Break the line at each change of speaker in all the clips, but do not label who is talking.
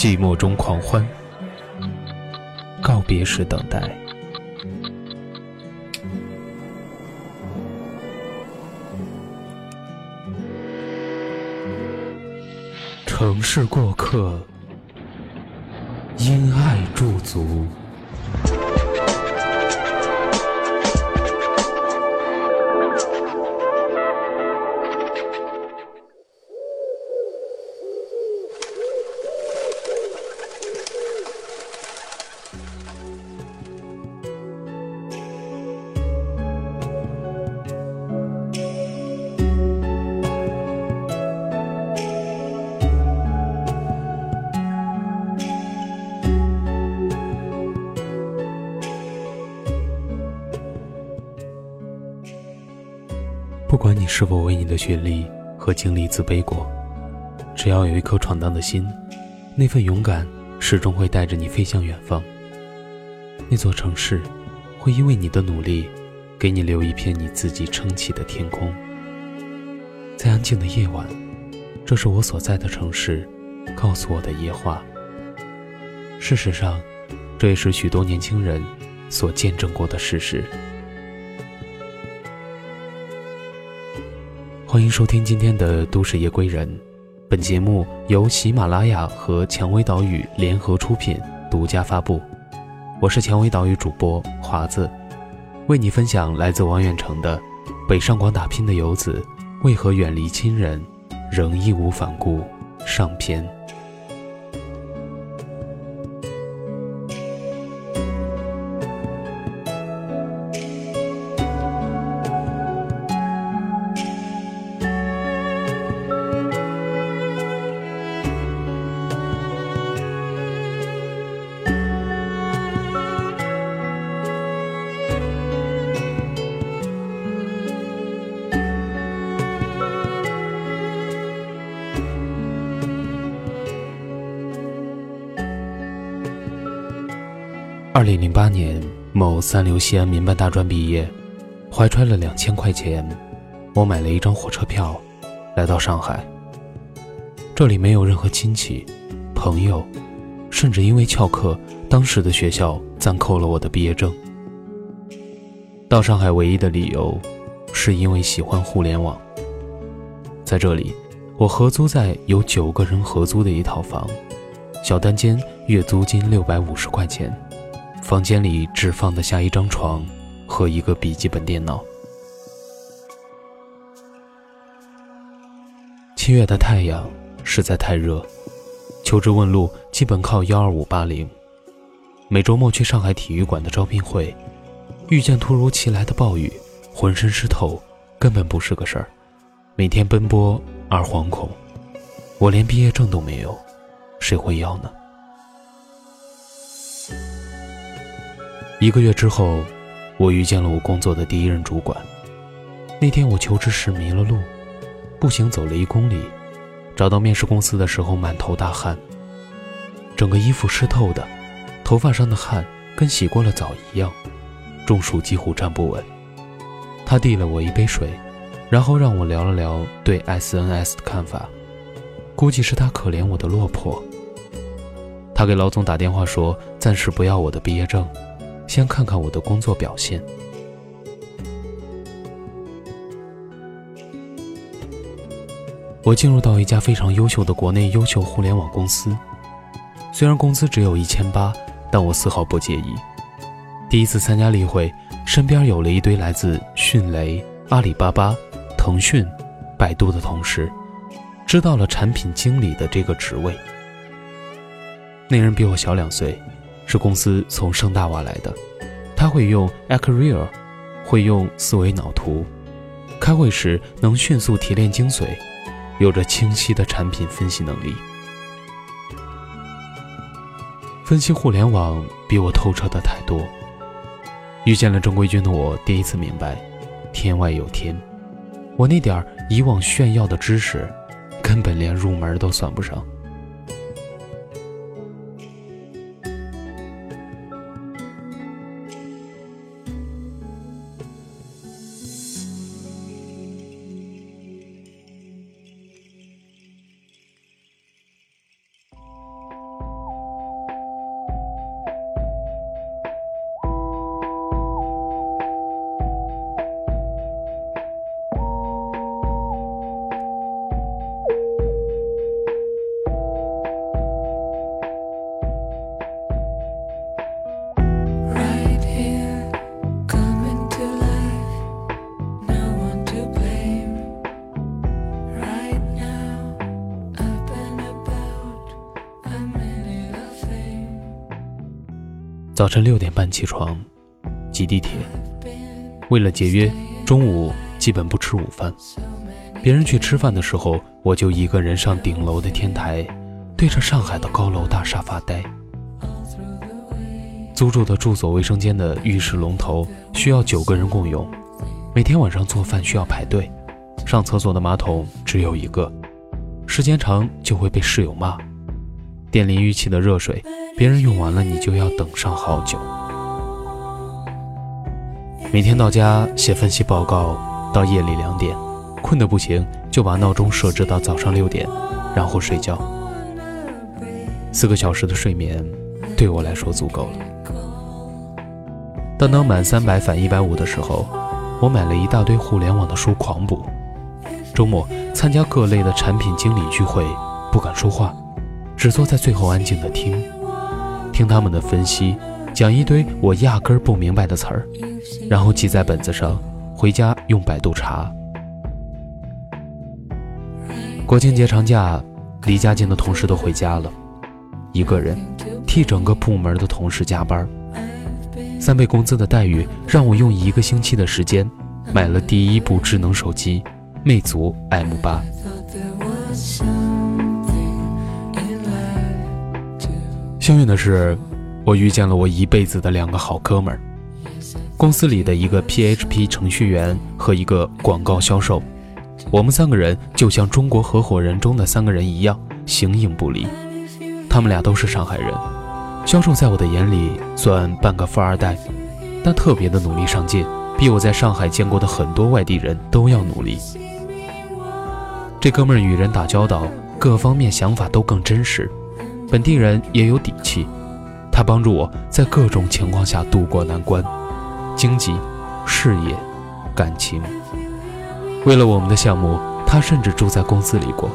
寂寞中狂欢，告别时等待。城市过客，因爱驻足。不管你是否为你的学历和经历自卑过，只要有一颗闯荡的心，那份勇敢始终会带着你飞向远方。那座城市，会因为你的努力，给你留一片你自己撑起的天空。在安静的夜晚，这是我所在的城市，告诉我的夜话。事实上，这也是许多年轻人所见证过的事实。欢迎收听今天的《都市夜归人》，本节目由喜马拉雅和蔷薇岛屿联合出品，独家发布。我是蔷薇岛屿主播华子，为你分享来自王远成的《北上广打拼的游子为何远离亲人，仍义无反顾》上篇。二零零八年，某三流西安民办大专毕业，怀揣了两千块钱，我买了一张火车票，来到上海。这里没有任何亲戚、朋友，甚至因为翘课，当时的学校暂扣了我的毕业证。到上海唯一的理由，是因为喜欢互联网。在这里，我合租在有九个人合租的一套房，小单间，月租金六百五十块钱。房间里只放得下一张床和一个笔记本电脑。七月的太阳实在太热，求职问路基本靠幺二五八零。每周末去上海体育馆的招聘会，遇见突如其来的暴雨，浑身湿透，根本不是个事儿。每天奔波而惶恐，我连毕业证都没有，谁会要呢？一个月之后，我遇见了我工作的第一任主管。那天我求职时迷了路，步行走了一公里，找到面试公司的时候满头大汗，整个衣服湿透的，头发上的汗跟洗过了澡一样，中暑几乎站不稳。他递了我一杯水，然后让我聊了聊对 SNS 的看法，估计是他可怜我的落魄。他给老总打电话说，暂时不要我的毕业证。先看看我的工作表现。我进入到一家非常优秀的国内优秀互联网公司，虽然工资只有一千八，但我丝毫不介意。第一次参加例会，身边有了一堆来自迅雷、阿里巴巴、腾讯、百度的同事，知道了产品经理的这个职位。那人比我小两岁，是公司从盛大挖来的。他会用 Acquire，会用思维脑图，开会时能迅速提炼精髓，有着清晰的产品分析能力。分析互联网比我透彻的太多。遇见了正规军的我，第一次明白，天外有天。我那点以往炫耀的知识，根本连入门都算不上。早晨六点半起床，挤地铁。为了节约，中午基本不吃午饭。别人去吃饭的时候，我就一个人上顶楼的天台，对着上海的高楼大厦发呆。租住的住所卫生间的浴室龙头需要九个人共用，每天晚上做饭需要排队，上厕所的马桶只有一个，时间长就会被室友骂。电淋浴器的热水。别人用完了，你就要等上好久。每天到家写分析报告，到夜里两点，困得不行，就把闹钟设置到早上六点，然后睡觉。四个小时的睡眠，对我来说足够了。当当满三百返一百五的时候，我买了一大堆互联网的书狂补。周末参加各类的产品经理聚会，不敢说话，只坐在最后安静的听。听他们的分析，讲一堆我压根儿不明白的词儿，然后记在本子上，回家用百度查。国庆节长假，离家近的同事都回家了，一个人替整个部门的同事加班，三倍工资的待遇让我用一个星期的时间买了第一部智能手机——魅族 M 八。幸运的是，我遇见了我一辈子的两个好哥们儿，公司里的一个 PHP 程序员和一个广告销售。我们三个人就像中国合伙人中的三个人一样，形影不离。他们俩都是上海人，销售在我的眼里算半个富二代，但特别的努力上进，比我在上海见过的很多外地人都要努力。这哥们儿与人打交道，各方面想法都更真实。本地人也有底气，他帮助我在各种情况下渡过难关，经济、事业、感情。为了我们的项目，他甚至住在公司里过。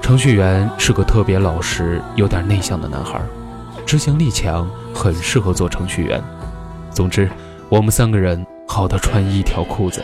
程序员是个特别老实、有点内向的男孩，执行力强，很适合做程序员。总之，我们三个人好的穿一条裤子。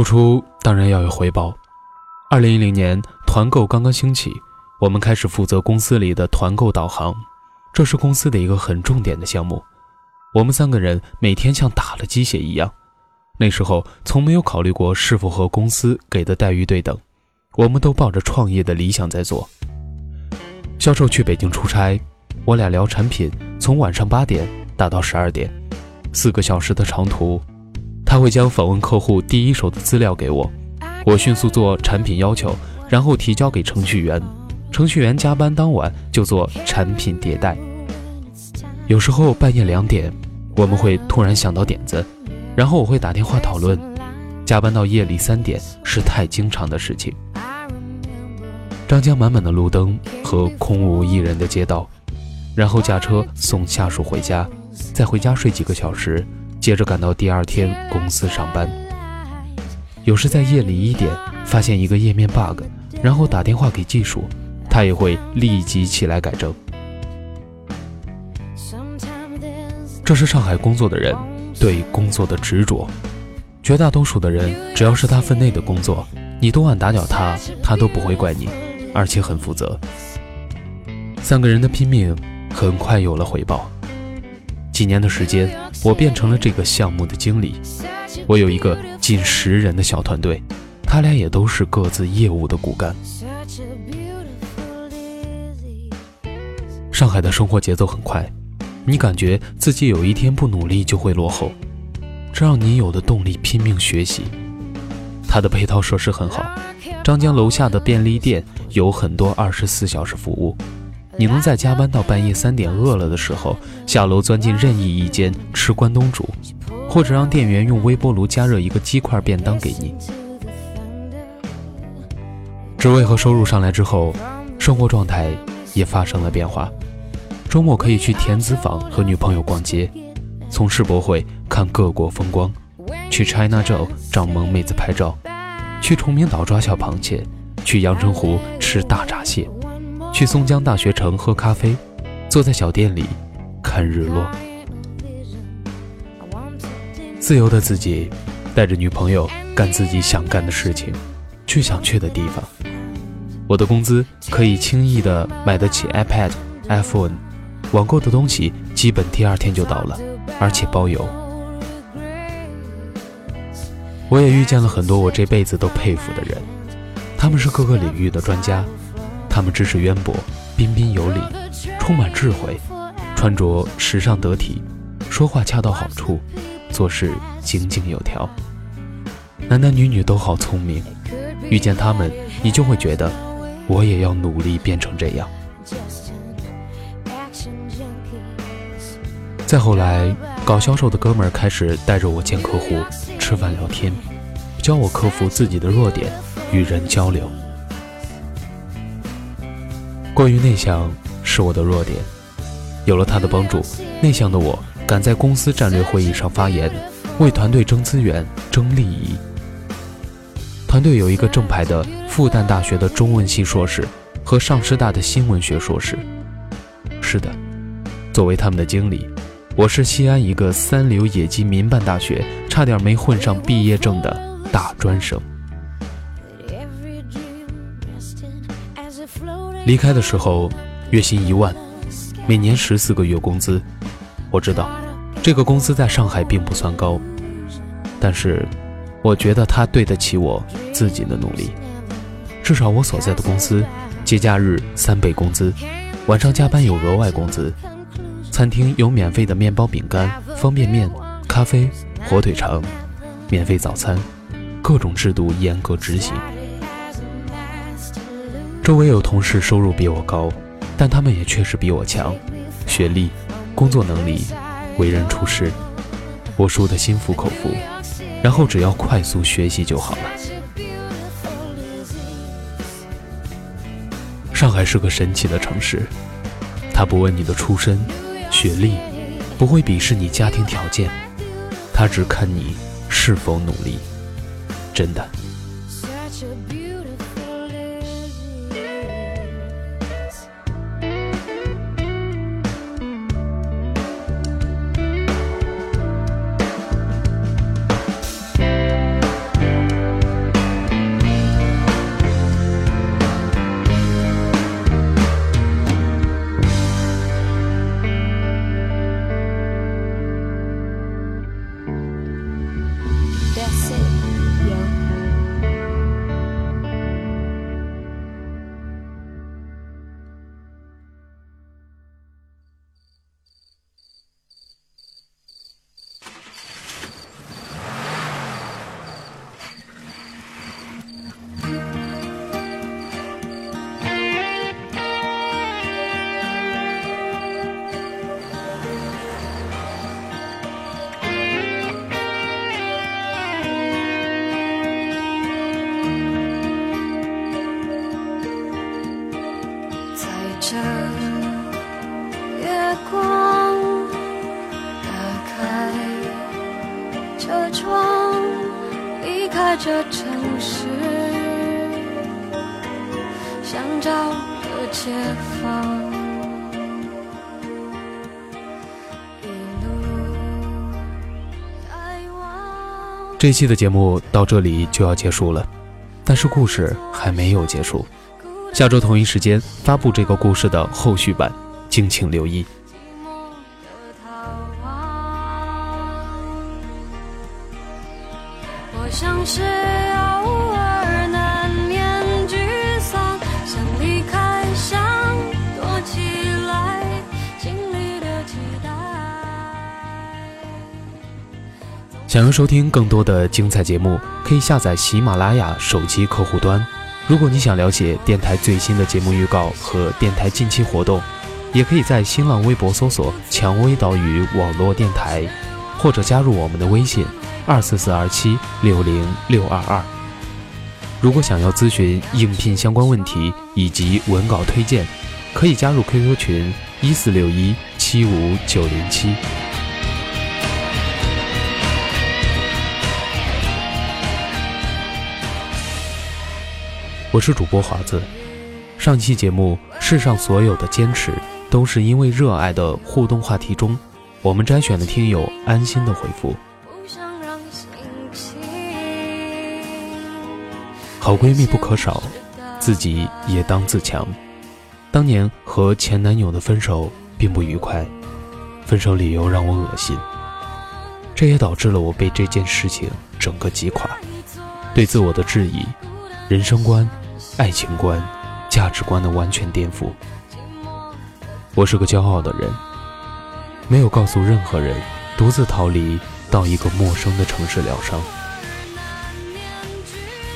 付出当然要有回报。二零一零年，团购刚刚兴起，我们开始负责公司里的团购导航，这是公司的一个很重点的项目。我们三个人每天像打了鸡血一样。那时候从没有考虑过是否和公司给的待遇对等，我们都抱着创业的理想在做。销售去北京出差，我俩聊产品，从晚上八点打到十二点，四个小时的长途。他会将访问客户第一手的资料给我，我迅速做产品要求，然后提交给程序员。程序员加班当晚就做产品迭代。有时候半夜两点，我们会突然想到点子，然后我会打电话讨论。加班到夜里三点是太经常的事情。张江满满的路灯和空无一人的街道，然后驾车送下属回家，再回家睡几个小时，接着赶到第二天公司上班。有时在夜里一点发现一个页面 bug，然后打电话给技术，他也会立即起来改正。这是上海工作的人对工作的执着。绝大多数的人，只要是他分内的工作，你多晚打搅他，他都不会怪你，而且很负责。三个人的拼命很快有了回报。几年的时间，我变成了这个项目的经理。我有一个近十人的小团队，他俩也都是各自业务的骨干。上海的生活节奏很快。你感觉自己有一天不努力就会落后，这让你有的动力拼命学习。它的配套设施很好，张江楼下的便利店有很多二十四小时服务，你能在加班到半夜三点饿了的时候，下楼钻进任意一间吃关东煮，或者让店员用微波炉加热一个鸡块便当给你。职位和收入上来之后，生活状态也发生了变化。周末可以去田子坊和女朋友逛街，从世博会看各国风光，去 China Joe 找萌妹子拍照，去崇明岛抓小螃蟹，去阳澄湖吃大闸蟹，去松江大学城喝咖啡，坐在小店里看日落。自由的自己，带着女朋友干自己想干的事情，去想去的地方。我的工资可以轻易的买得起 iPad、iPhone。网购的东西基本第二天就到了，而且包邮。我也遇见了很多我这辈子都佩服的人，他们是各个领域的专家，他们知识渊博，彬彬有礼，充满智慧，穿着时尚得体，说话恰到好处，做事井井有条。男男女女都好聪明，遇见他们，你就会觉得，我也要努力变成这样。再后来，搞销售的哥们开始带着我见客户、吃饭聊天，教我克服自己的弱点，与人交流。过于内向是我的弱点，有了他的帮助，内向的我敢在公司战略会议上发言，为团队争资源、争利益。团队有一个正牌的复旦大学的中文系硕士和上师大的新闻学硕士。是的，作为他们的经理。我是西安一个三流野鸡民办大学，差点没混上毕业证的大专生。离开的时候，月薪一万，每年十四个月工资。我知道，这个工资在上海并不算高，但是，我觉得它对得起我自己的努力。至少我所在的公司，节假日三倍工资，晚上加班有额外工资。餐厅有免费的面包、饼干、方便面、咖啡、火腿肠，免费早餐，各种制度严格执行。周围有同事收入比我高，但他们也确实比我强，学历、工作能力、为人处事，我输得心服口服。然后只要快速学习就好了。上海是个神奇的城市，他不问你的出身。学历不会鄙视你家庭条件，他只看你是否努力，真的。See.
这城市，想找个解放。
这期的节目到这里就要结束了，但是故事还没有结束。下周同一时间发布这个故事的后续版，敬请留意。
像是偶尔难免沮丧，想离开，想躲起来，心里的期待。
想要收听更多的精彩节目，可以下载喜马拉雅手机客户端。如果你想了解电台最新的节目预告和电台近期活动，也可以在新浪微博搜索“蔷薇岛屿网络电台”，或者加入我们的微信。二四四二七六零六二二。如果想要咨询应聘相关问题以及文稿推荐，可以加入 QQ 群一四六一七五九零七。我是主播华子。上期节目《世上所有的坚持都是因为热爱》的互动话题中，我们摘选了听友安心的回复。好闺蜜不可少，自己也当自强。当年和前男友的分手并不愉快，分手理由让我恶心，这也导致了我被这件事情整个击垮，对自我的质疑，人生观、爱情观、价值观的完全颠覆。我是个骄傲的人，没有告诉任何人，独自逃离到一个陌生的城市疗伤。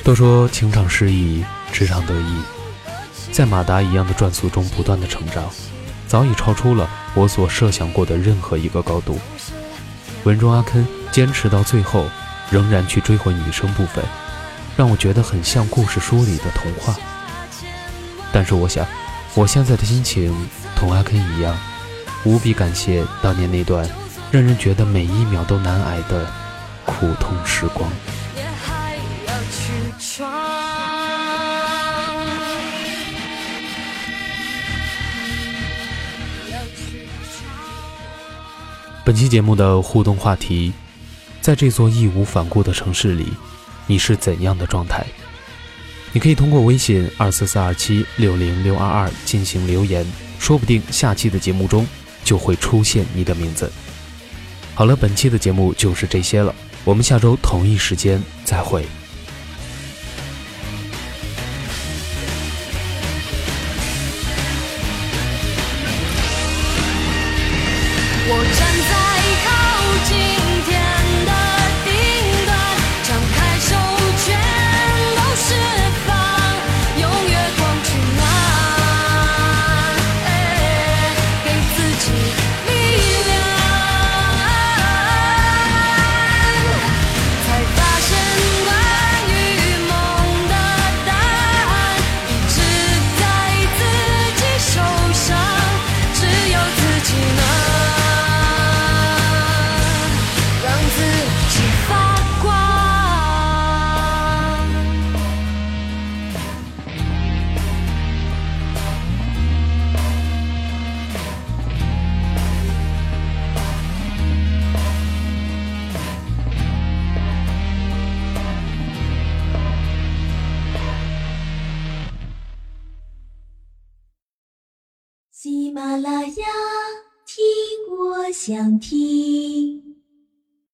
都说情场失意，职场得意，在马达一样的转速中不断的成长，早已超出了我所设想过的任何一个高度。文中阿坑坚持到最后，仍然去追回女生部分，让我觉得很像故事书里的童话。但是我想，我现在的心情同阿肯一样，无比感谢当年那段让人觉得每一秒都难挨的苦痛时光。本期节目的互动话题：在这座义无反顾的城市里，你是怎样的状态？你可以通过微信二四四二七六零六二二进行留言，说不定下期的节目中就会出现你的名字。好了，本期的节目就是这些了，我们下周同一时间再会。
ที่